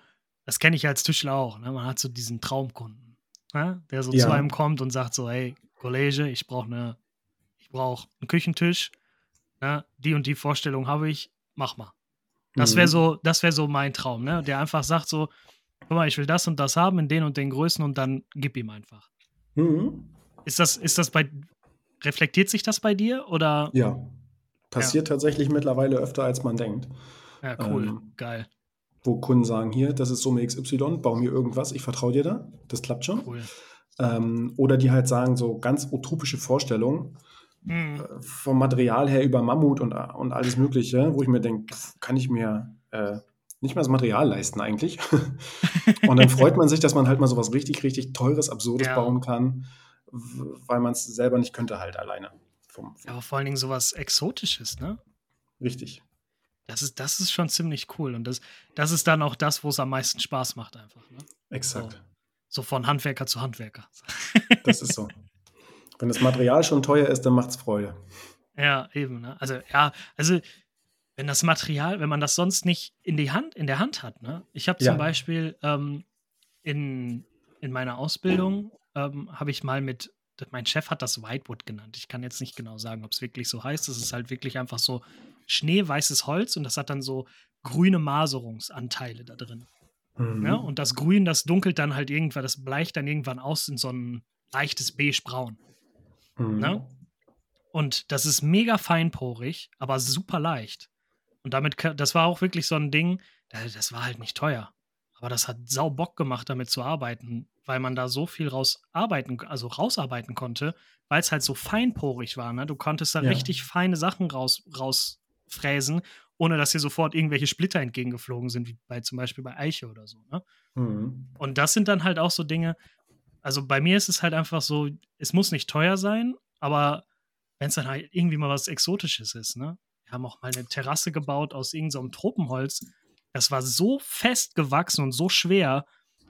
das kenne ich als Tischler auch. Ne? Man hat so diesen Traumkunden, ne? der so ja. zu einem kommt und sagt so, hey, Kollege, ich brauche eine, ich brauche einen Küchentisch, ne? die und die Vorstellung habe ich, mach mal. Das wäre mhm. so, das wäre so mein Traum, ne? Der einfach sagt so, guck mal, ich will das und das haben in den und den Größen und dann gib ihm einfach. Mhm. Ist das, ist das bei, reflektiert sich das bei dir oder? Ja, passiert ja. tatsächlich mittlerweile öfter als man denkt. Ja, cool, ähm, geil wo Kunden sagen, hier, das ist Summe XY, bau mir irgendwas, ich vertraue dir da, das klappt schon. Cool. Ähm, oder die halt sagen, so ganz utopische Vorstellungen mhm. äh, vom Material her über Mammut und, und alles Mögliche, wo ich mir denke, kann ich mir äh, nicht mehr das Material leisten eigentlich. und dann freut man sich, dass man halt mal so was richtig, richtig Teures, Absurdes ja. bauen kann, weil man es selber nicht könnte halt alleine. Vom, vom ja, aber vor allen Dingen sowas Exotisches, ne? Richtig. Das ist, das ist schon ziemlich cool. Und das, das ist dann auch das, wo es am meisten Spaß macht, einfach. Ne? Exakt. So, so, von Handwerker zu Handwerker. das ist so. Wenn das Material schon teuer ist, dann macht es Freude. Ja, eben. Ne? Also, ja, also, wenn das Material, wenn man das sonst nicht in, die Hand, in der Hand hat, ne? Ich habe zum ja. Beispiel ähm, in, in meiner Ausbildung ähm, habe ich mal mit mein Chef hat das Whitewood genannt. Ich kann jetzt nicht genau sagen, ob es wirklich so heißt. Es ist halt wirklich einfach so schneeweißes Holz und das hat dann so grüne Maserungsanteile da drin. Mhm. Ja, und das Grün, das dunkelt dann halt irgendwann, das bleicht dann irgendwann aus in so ein leichtes beige-braun. Mhm. Ja? Und das ist mega feinporig, aber super leicht. Und damit, das war auch wirklich so ein Ding, das war halt nicht teuer. Aber das hat sau Bock gemacht, damit zu arbeiten, weil man da so viel raus arbeiten, also rausarbeiten konnte, weil es halt so feinporig war. Ne? Du konntest da ja. richtig feine Sachen raus, raus fräsen, ohne dass hier sofort irgendwelche Splitter entgegengeflogen sind, wie bei zum Beispiel bei Eiche oder so. Ne? Mhm. Und das sind dann halt auch so Dinge, also bei mir ist es halt einfach so, es muss nicht teuer sein, aber wenn es dann halt irgendwie mal was Exotisches ist, ne? Wir haben auch mal eine Terrasse gebaut aus irgendeinem so Tropenholz. Das war so fest gewachsen und so schwer,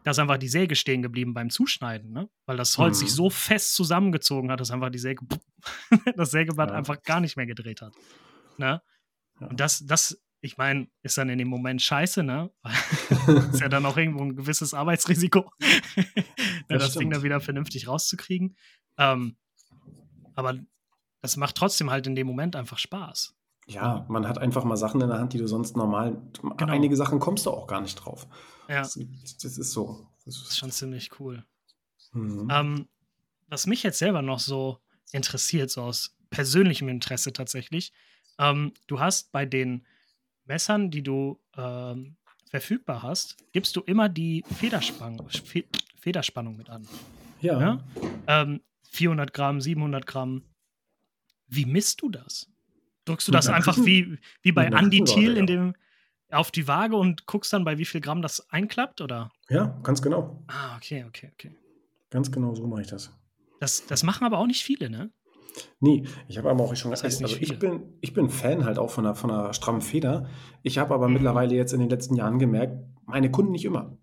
dass einfach die Säge stehen geblieben beim Zuschneiden, ne? Weil das Holz mhm. sich so fest zusammengezogen hat, dass einfach die Säge, das Sägeblatt ja. einfach gar nicht mehr gedreht hat. Ne? Ja. Und das, das, ich meine, ist dann in dem Moment scheiße, ne? ist ja dann auch irgendwo ein gewisses Arbeitsrisiko, das, das Ding dann wieder vernünftig rauszukriegen. Ähm, aber das macht trotzdem halt in dem Moment einfach Spaß. Ja, man hat einfach mal Sachen in der Hand, die du sonst normal. Genau. Einige Sachen kommst du auch gar nicht drauf. Ja. Das, das ist so. Das ist schon ziemlich cool. Mhm. Ähm, was mich jetzt selber noch so interessiert, so aus persönlichem Interesse tatsächlich, ähm, du hast bei den Messern, die du ähm, verfügbar hast, gibst du immer die Federspannung, Federspannung mit an. Ja. ja? Ähm, 400 Gramm, 700 Gramm. Wie misst du das? Drückst du das einfach wie, wie bei Andy Thiel in dem, auf die Waage und guckst dann, bei wie viel Gramm das einklappt, oder? Ja, ganz genau. Ah, okay, okay, okay. Ganz genau so mache ich das. Das, das machen aber auch nicht viele, ne? Nee, ich habe aber auch schon das heißt also ich bin, ich bin Fan halt auch von einer, von einer strammen Feder. Ich habe aber mhm. mittlerweile jetzt in den letzten Jahren gemerkt, meine Kunden nicht immer.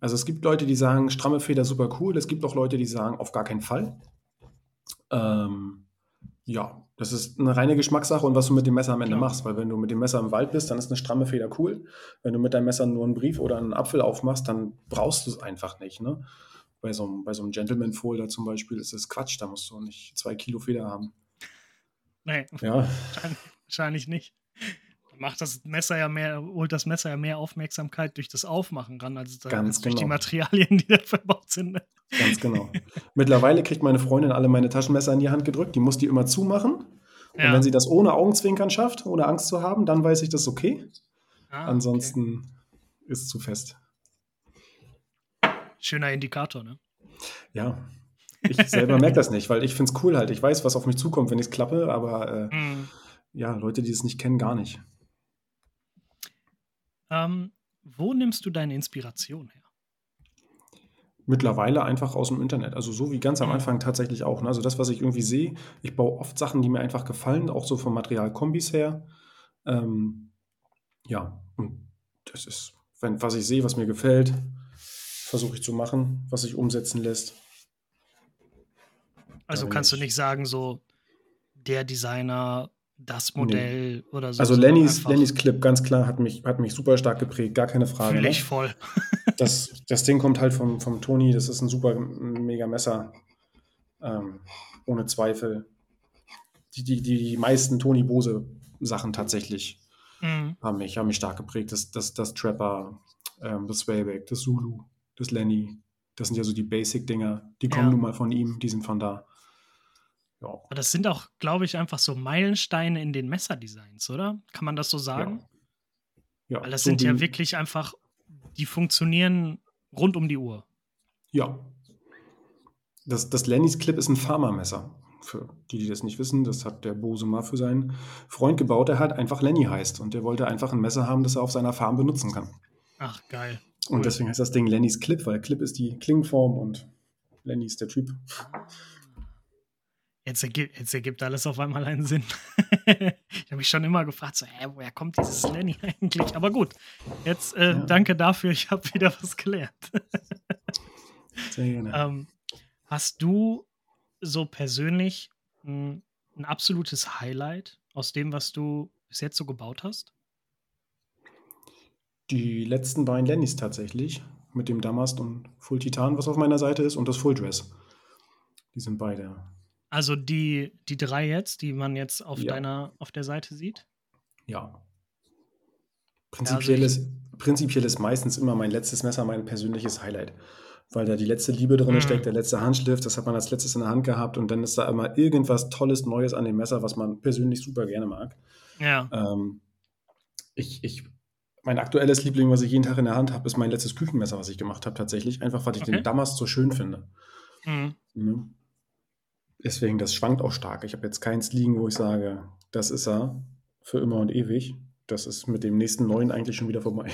Also es gibt Leute, die sagen, stramme Feder super cool. Es gibt auch Leute, die sagen, auf gar keinen Fall. Ähm, ja, das ist eine reine Geschmackssache und was du mit dem Messer am Ende machst. Weil wenn du mit dem Messer im Wald bist, dann ist eine stramme Feder cool. Wenn du mit deinem Messer nur einen Brief oder einen Apfel aufmachst, dann brauchst du es einfach nicht. Ne? Bei so einem, bei so einem Gentleman-Folder zum Beispiel ist das Quatsch, da musst du nicht zwei Kilo Feder haben. Nee, ja. wahrscheinlich nicht. Macht das Messer ja mehr, holt das Messer ja mehr Aufmerksamkeit durch das Aufmachen ran, als Ganz durch genau. die Materialien, die da verbaut sind. Ne? Ganz genau. Mittlerweile kriegt meine Freundin alle meine Taschenmesser in die Hand gedrückt, die muss die immer zumachen. Und ja. wenn sie das ohne Augenzwinkern schafft, ohne Angst zu haben, dann weiß ich, das ist okay. Ah, Ansonsten okay. ist es zu fest. Schöner Indikator, ne? Ja. Ich selber merke das nicht, weil ich finde es cool halt. Ich weiß, was auf mich zukommt, wenn ich es klappe, aber äh, mm. ja, Leute, die es nicht kennen, gar nicht. Ähm, wo nimmst du deine Inspiration her? Mittlerweile einfach aus dem Internet. Also so wie ganz am mhm. Anfang tatsächlich auch. Ne? Also das, was ich irgendwie sehe, ich baue oft Sachen, die mir einfach gefallen, auch so vom Materialkombis her. Ähm, ja, und das ist, wenn, was ich sehe, was mir gefällt, versuche ich zu machen, was sich umsetzen lässt. Also kannst du nicht sagen, so der Designer, das Modell nee. oder so. Also Lennys, Lennys Clip, ganz klar, hat mich, hat mich super stark geprägt, gar keine Frage. Fühle ne? ich voll. das, das Ding kommt halt vom, vom Toni, das ist ein super mega Messer. Ähm, ohne Zweifel. Die, die, die meisten Toni Bose Sachen tatsächlich mhm. haben, mich, haben mich stark geprägt. Das, das, das Trapper, ähm, das Swayback, das Zulu das Lenny. Das sind ja so die Basic-Dinger. Die kommen ja. nun mal von ihm, die sind von da. Ja. Aber das sind auch, glaube ich, einfach so Meilensteine in den Messerdesigns, oder? Kann man das so sagen? Ja. ja Weil das so sind ja wirklich einfach, die funktionieren rund um die Uhr. Ja. Das, das Lennys Clip ist ein Pharma-Messer. Für die, die das nicht wissen, das hat der Bose mal für seinen Freund gebaut, der halt einfach Lenny heißt. Und der wollte einfach ein Messer haben, das er auf seiner Farm benutzen kann. Ach, geil. Und deswegen heißt das Ding Lennys Clip, weil Clip ist die Klingenform und Lenny ist der Typ. Jetzt ergibt, jetzt ergibt alles auf einmal einen Sinn. ich habe mich schon immer gefragt, so, hä, woher kommt dieses Lenny eigentlich? Aber gut, jetzt äh, ja. danke dafür, ich habe wieder was gelernt. Sehr gerne. Ähm, hast du so persönlich ein, ein absolutes Highlight aus dem, was du bis jetzt so gebaut hast? Die letzten beiden Lennys tatsächlich, mit dem Damast und Full Titan, was auf meiner Seite ist, und das Full Dress. Die sind beide. Also die, die drei jetzt, die man jetzt auf ja. deiner, auf der Seite sieht? Ja. Prinzipiell, ja, also ist, prinzipiell ist meistens immer mein letztes Messer mein persönliches Highlight. Weil da die letzte Liebe drin mhm. steckt, der letzte Handschliff, das hat man als letztes in der Hand gehabt und dann ist da immer irgendwas Tolles, Neues an dem Messer, was man persönlich super gerne mag. Ja. Ähm, ich, ich mein aktuelles Liebling, was ich jeden Tag in der Hand habe, ist mein letztes Küchenmesser, was ich gemacht habe, tatsächlich. Einfach, weil ich okay. den Damast so schön finde. Mhm. Mhm. Deswegen, das schwankt auch stark. Ich habe jetzt keins liegen, wo ich sage, das ist er für immer und ewig. Das ist mit dem nächsten neuen eigentlich schon wieder vorbei.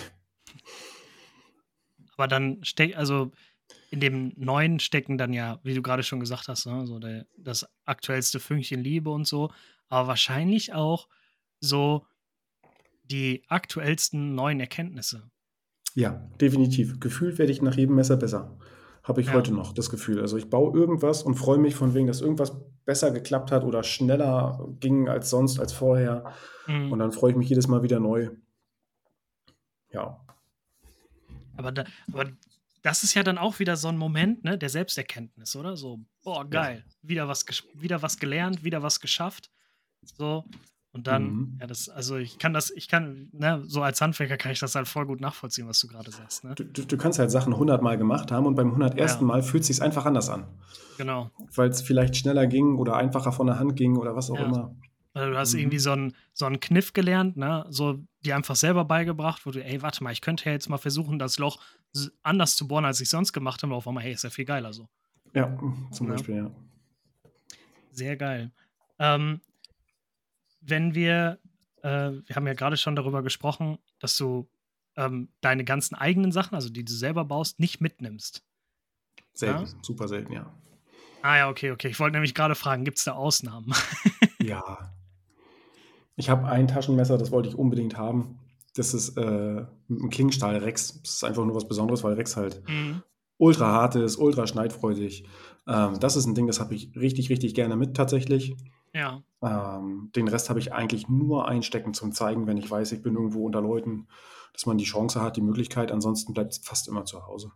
Aber dann steckt, also in dem neuen stecken dann ja, wie du gerade schon gesagt hast, ne, so der, das aktuellste Fünkchen Liebe und so. Aber wahrscheinlich auch so die aktuellsten neuen Erkenntnisse. Ja, definitiv. Gefühlt werde ich nach jedem Messer besser. Habe ich ja. heute noch das Gefühl. Also ich baue irgendwas und freue mich von wegen, dass irgendwas besser geklappt hat oder schneller ging als sonst, als vorher. Mhm. Und dann freue ich mich jedes Mal wieder neu. Ja. Aber, da, aber das ist ja dann auch wieder so ein Moment ne, der Selbsterkenntnis, oder? So, boah, geil, ja. wieder, was, wieder was gelernt, wieder was geschafft. So, und dann, mhm. ja, das, also ich kann das, ich kann, ne, so als Handwerker kann ich das halt voll gut nachvollziehen, was du gerade sagst. Ne? Du, du, du, kannst halt Sachen 100 Mal gemacht haben und beim 101. Ja. Mal fühlt es sich einfach anders an. Genau. Weil es vielleicht schneller ging oder einfacher von der Hand ging oder was auch ja. immer. Also du hast mhm. irgendwie so einen so einen Kniff gelernt, ne, so dir einfach selber beigebracht, wo du, ey, warte mal, ich könnte ja jetzt mal versuchen, das Loch anders zu bohren, als ich sonst gemacht habe, aber auf einmal, hey, ist ja viel geiler so. Ja, zum ja. Beispiel, ja. Sehr geil. Ähm, wenn wir äh, wir haben ja gerade schon darüber gesprochen, dass du ähm, deine ganzen eigenen Sachen, also die du selber baust, nicht mitnimmst. Selten, ja? super selten, ja. Ah ja, okay, okay. Ich wollte nämlich gerade fragen, gibt es da Ausnahmen? ja. Ich habe ein Taschenmesser, das wollte ich unbedingt haben. Das ist äh, ein Klingenstahl Rex. Das ist einfach nur was Besonderes, weil Rex halt mhm. ultra hart ist, ultra schneidfreudig. Ähm, das ist ein Ding, das habe ich richtig, richtig gerne mit tatsächlich. Ja. Ähm, den Rest habe ich eigentlich nur einstecken zum Zeigen, wenn ich weiß, ich bin irgendwo unter Leuten, dass man die Chance hat, die Möglichkeit. Ansonsten bleibt es fast immer zu Hause.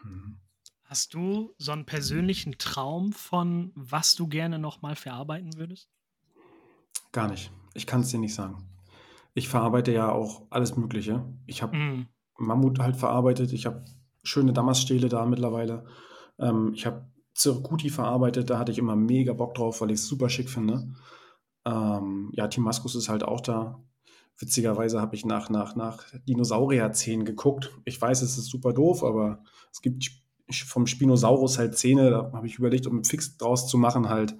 Hm. Hast du so einen persönlichen Traum von, was du gerne nochmal verarbeiten würdest? Gar nicht. Ich kann es dir nicht sagen. Ich verarbeite ja auch alles Mögliche. Ich habe mm. Mammut halt verarbeitet. Ich habe schöne Damaststähle da mittlerweile. Ähm, ich habe Zirkuti verarbeitet, da hatte ich immer mega Bock drauf, weil ich es super schick finde. Ähm, ja, Timaskus ist halt auch da. Witzigerweise habe ich nach, nach, nach Dinosaurier-Zähnen geguckt. Ich weiß, es ist super doof, aber es gibt vom Spinosaurus halt Zähne. Da habe ich überlegt, um einen Fix draus zu machen, halt.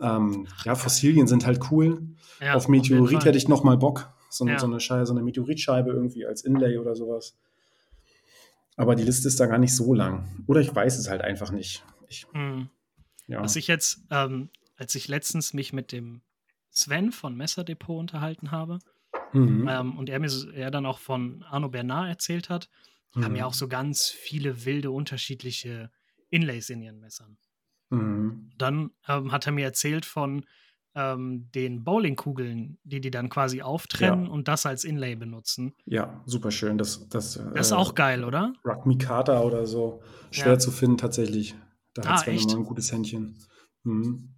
Ähm, ja, Fossilien sind halt cool. Ja, auf Meteorit auf hätte ich noch mal Bock. So, ja. so, eine Scheibe, so eine Meteoritscheibe irgendwie als Inlay oder sowas. Aber die Liste ist da gar nicht so lang. Oder ich weiß es halt einfach nicht. Ich, mhm. ja. Was ich jetzt, ähm, als ich letztens mich mit dem Sven von Messerdepot unterhalten habe mhm. ähm, und er mir er dann auch von Arno Bernard erzählt hat, mhm. haben ja auch so ganz viele wilde unterschiedliche Inlays in ihren Messern. Mhm. Dann ähm, hat er mir erzählt von ähm, den Bowlingkugeln, die die dann quasi auftrennen ja. und das als Inlay benutzen. Ja, super schön. Das, das, das ist äh, auch geil, oder? Rock Mikata oder so. Schwer ja. zu finden tatsächlich. Da ah, hat Sven immer ein gutes Händchen. Mhm.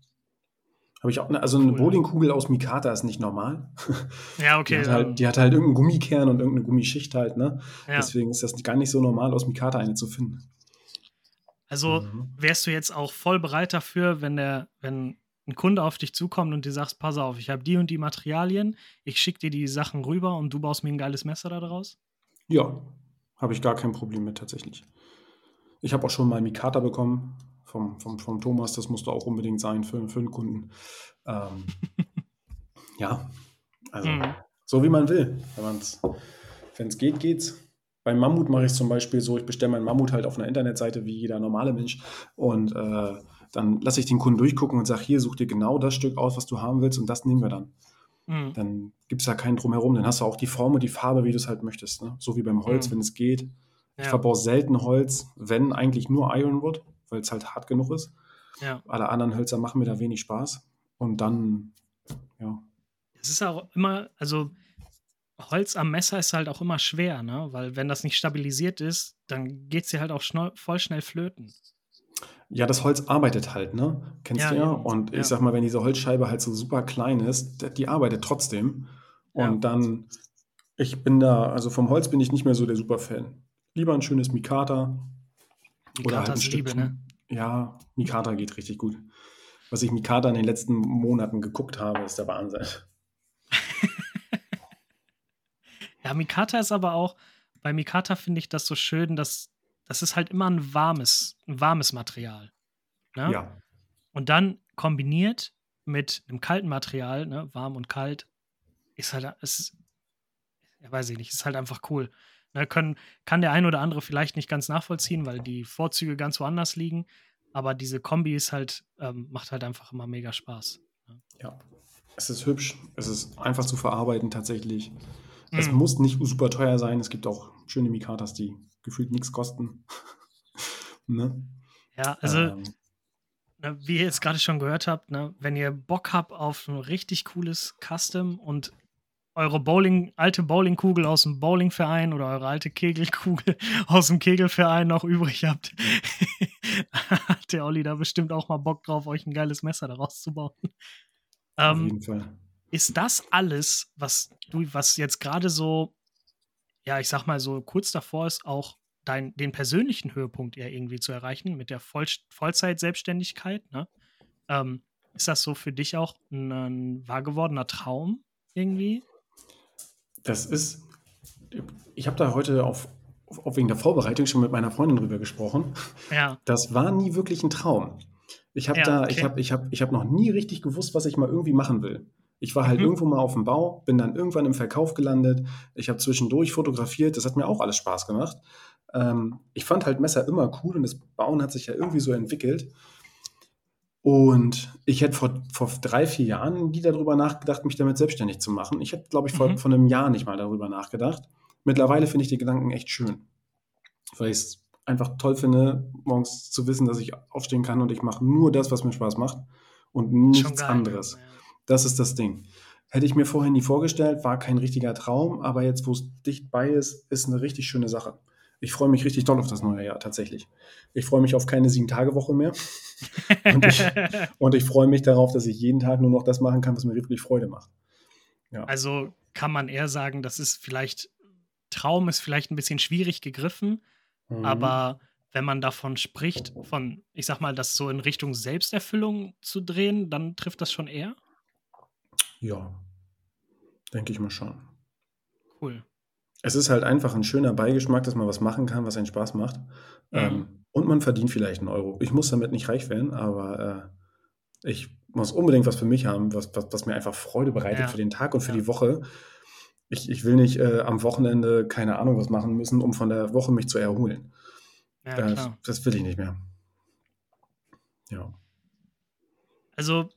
Habe ich auch, ne, also eine cool. Bowlingkugel aus Mikata ist nicht normal. Ja, okay. Die hat, halt, die hat halt irgendeinen Gummikern und irgendeine Gummischicht halt, ne? Ja. Deswegen ist das gar nicht so normal, aus Mikata eine zu finden. Also mhm. wärst du jetzt auch voll bereit dafür, wenn der, wenn ein Kunde auf dich zukommt und dir sagst, pass auf, ich habe die und die Materialien, ich schicke dir die Sachen rüber und du baust mir ein geiles Messer daraus? Ja, habe ich gar kein Problem mit tatsächlich. Ich habe auch schon mal Mikata bekommen vom, vom, vom Thomas, das musste auch unbedingt sein für, für einen Kunden. Ähm, ja, also mhm. so wie man will. Wenn es geht, geht's. Beim Mammut mache ich es zum Beispiel so, ich bestelle meinen Mammut halt auf einer Internetseite wie jeder normale Mensch und äh, dann lasse ich den Kunden durchgucken und sage, hier, such dir genau das Stück aus, was du haben willst und das nehmen wir dann. Mhm. Dann gibt es da keinen Drumherum. Dann hast du auch die Form und die Farbe, wie du es halt möchtest. Ne? So wie beim Holz, mhm. wenn es geht. Ich ja. verbaue selten Holz, wenn eigentlich nur Ironwood, weil es halt hart genug ist. Ja. Alle anderen Hölzer machen mir da wenig Spaß. Und dann, ja. Es ist auch immer, also Holz am Messer ist halt auch immer schwer, ne? Weil wenn das nicht stabilisiert ist, dann geht es dir halt auch schnell, voll schnell flöten. Ja, das Holz arbeitet halt, ne? Kennst ja, du ja. Und ich ja. sag mal, wenn diese Holzscheibe halt so super klein ist, die arbeitet trotzdem. Und ja. dann, ich bin da, also vom Holz bin ich nicht mehr so der Super-Fan. Lieber ein schönes Mikata. Oder halt ein Stück. Liebe, ne? Ja, Mikata geht richtig gut. Was ich Mikata in den letzten Monaten geguckt habe, ist der Wahnsinn. ja, Mikata ist aber auch, bei Mikata finde ich das so schön, dass das ist halt immer ein warmes, ein warmes Material. Ne? Ja. Und dann kombiniert mit einem kalten Material, ne, warm und kalt, ist halt, ist, ja, weiß ich nicht, ist halt einfach cool. Ne, können, kann der ein oder andere vielleicht nicht ganz nachvollziehen, weil die Vorzüge ganz woanders liegen. Aber diese Kombi ist halt, ähm, macht halt einfach immer mega Spaß. Ne? Ja, es ist hübsch, es ist einfach zu verarbeiten tatsächlich. Mm. Es muss nicht super teuer sein. Es gibt auch schöne Mikatas, die gefühlt nichts kosten. ne? Ja, also ähm. ne, wie ihr jetzt gerade schon gehört habt, ne, wenn ihr Bock habt auf ein richtig cooles Custom und eure Bowling, alte Bowlingkugel aus dem Bowlingverein oder eure alte Kegelkugel aus dem Kegelverein noch übrig habt, hat der Olli da bestimmt auch mal Bock drauf, euch ein geiles Messer daraus zu bauen. Auf ähm, jeden Fall. Ist das alles, was du, was jetzt gerade so, ja, ich sag mal so kurz davor ist, auch dein, den persönlichen Höhepunkt eher irgendwie zu erreichen mit der Voll Vollzeit-Selbstständigkeit? Ne? Ähm, ist das so für dich auch ein, ein wahr gewordener Traum irgendwie? Das ist, ich habe da heute auf, auf wegen der Vorbereitung schon mit meiner Freundin drüber gesprochen. Ja. Das war nie wirklich ein Traum. Ich habe ja, da, okay. ich habe, ich habe, ich habe noch nie richtig gewusst, was ich mal irgendwie machen will. Ich war halt mhm. irgendwo mal auf dem Bau, bin dann irgendwann im Verkauf gelandet. Ich habe zwischendurch fotografiert, das hat mir auch alles Spaß gemacht. Ähm, ich fand halt Messer immer cool und das Bauen hat sich ja irgendwie so entwickelt. Und ich hätte vor, vor drei, vier Jahren nie darüber nachgedacht, mich damit selbstständig zu machen. Ich hätte, glaube ich, vor, mhm. vor einem Jahr nicht mal darüber nachgedacht. Mittlerweile finde ich die Gedanken echt schön, weil ich es einfach toll finde, morgens zu wissen, dass ich aufstehen kann und ich mache nur das, was mir Spaß macht und nichts anderes. Ja. Das ist das Ding. Hätte ich mir vorher nie vorgestellt, war kein richtiger Traum, aber jetzt, wo es dicht bei ist, ist eine richtig schöne Sache. Ich freue mich richtig doll auf das neue Jahr, tatsächlich. Ich freue mich auf keine Sieben-Tage-Woche mehr. und, ich, und ich freue mich darauf, dass ich jeden Tag nur noch das machen kann, was mir wirklich Freude macht. Ja. Also kann man eher sagen, das ist vielleicht, Traum ist vielleicht ein bisschen schwierig gegriffen, mhm. aber wenn man davon spricht, von, ich sag mal, das so in Richtung Selbsterfüllung zu drehen, dann trifft das schon eher? Ja, denke ich mal schon. Cool. Es ist halt einfach ein schöner Beigeschmack, dass man was machen kann, was einen Spaß macht. Mhm. Ähm, und man verdient vielleicht einen Euro. Ich muss damit nicht reich werden, aber äh, ich muss unbedingt was für mich haben, was, was, was mir einfach Freude bereitet ja. für den Tag und für ja. die Woche. Ich, ich will nicht äh, am Wochenende keine Ahnung was machen müssen, um von der Woche mich zu erholen. Ja, äh, das will ich nicht mehr. Ja. Also,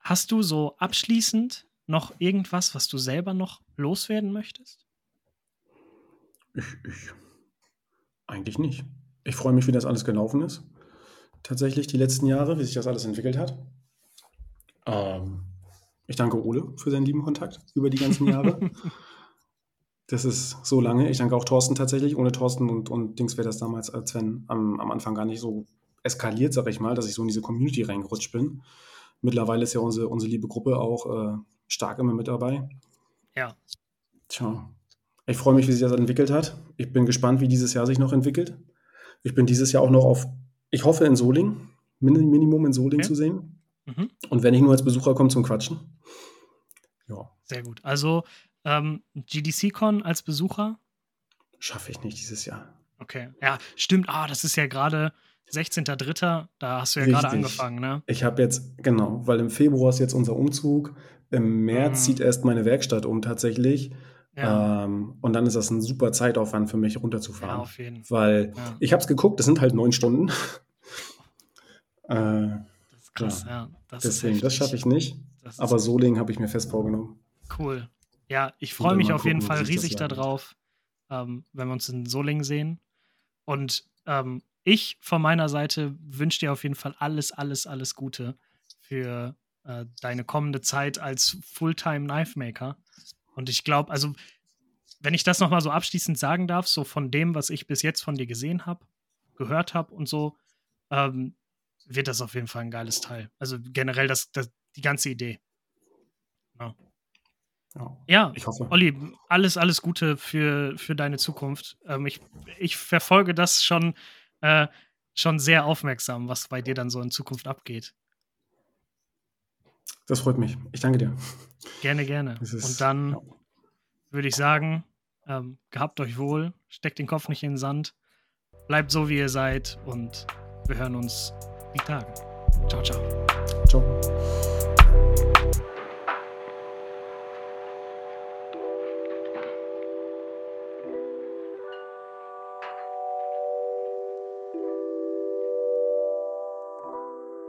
hast du so abschließend noch irgendwas, was du selber noch loswerden möchtest? Ich, ich eigentlich nicht. Ich freue mich, wie das alles gelaufen ist. Tatsächlich die letzten Jahre, wie sich das alles entwickelt hat. Ähm, ich danke Ole für seinen lieben Kontakt über die ganzen Jahre. das ist so lange. Ich danke auch Thorsten tatsächlich. Ohne Thorsten und, und Dings wäre das damals als wenn am, am Anfang gar nicht so eskaliert, sag ich mal, dass ich so in diese Community reingerutscht bin. Mittlerweile ist ja unsere, unsere liebe Gruppe auch äh, stark immer mit dabei. Ja. Tja, ich freue mich, wie sich das entwickelt hat. Ich bin gespannt, wie dieses Jahr sich noch entwickelt. Ich bin dieses Jahr auch noch auf, ich hoffe, in Soling, Minimum in Soling okay. zu sehen. Mhm. Und wenn ich nur als Besucher komme zum Quatschen. Ja. Sehr gut. Also ähm, GDC-Con als Besucher? Schaffe ich nicht dieses Jahr. Okay. Ja, stimmt. Ah, das ist ja gerade 16.03. Da hast du ja gerade angefangen, ne? Ich habe jetzt, genau, weil im Februar ist jetzt unser Umzug. Im März mhm. zieht erst meine Werkstatt um tatsächlich. Ja. Ähm, und dann ist das ein super Zeitaufwand für mich runterzufahren. Ja, auf jeden Fall. Weil ja. ich habe es geguckt, das sind halt neun Stunden. äh, das ist krass, ja. Das Deswegen, das schaffe ich nicht. Aber Soling habe ich mir fest vorgenommen. Cool. Ja, ich freue mich auf gucken, jeden Fall riesig darauf, ähm, wenn wir uns in Soling sehen. Und ähm, ich von meiner Seite wünsche dir auf jeden Fall alles, alles, alles Gute für äh, deine kommende Zeit als Fulltime Knife Maker. Und ich glaube, also, wenn ich das nochmal so abschließend sagen darf, so von dem, was ich bis jetzt von dir gesehen habe, gehört habe und so, ähm, wird das auf jeden Fall ein geiles Teil. Also generell das, das die ganze Idee. Ja. Ja, ja ich hoffe. Olli, alles, alles Gute für, für deine Zukunft. Ähm, ich, ich verfolge das schon äh, schon sehr aufmerksam, was bei dir dann so in Zukunft abgeht. Das freut mich. Ich danke dir. Gerne, gerne. Ist, und dann ja. würde ich sagen, ähm, gehabt euch wohl, steckt den Kopf nicht in den Sand, bleibt so, wie ihr seid und wir hören uns die Tage. Ciao, ciao. Ciao.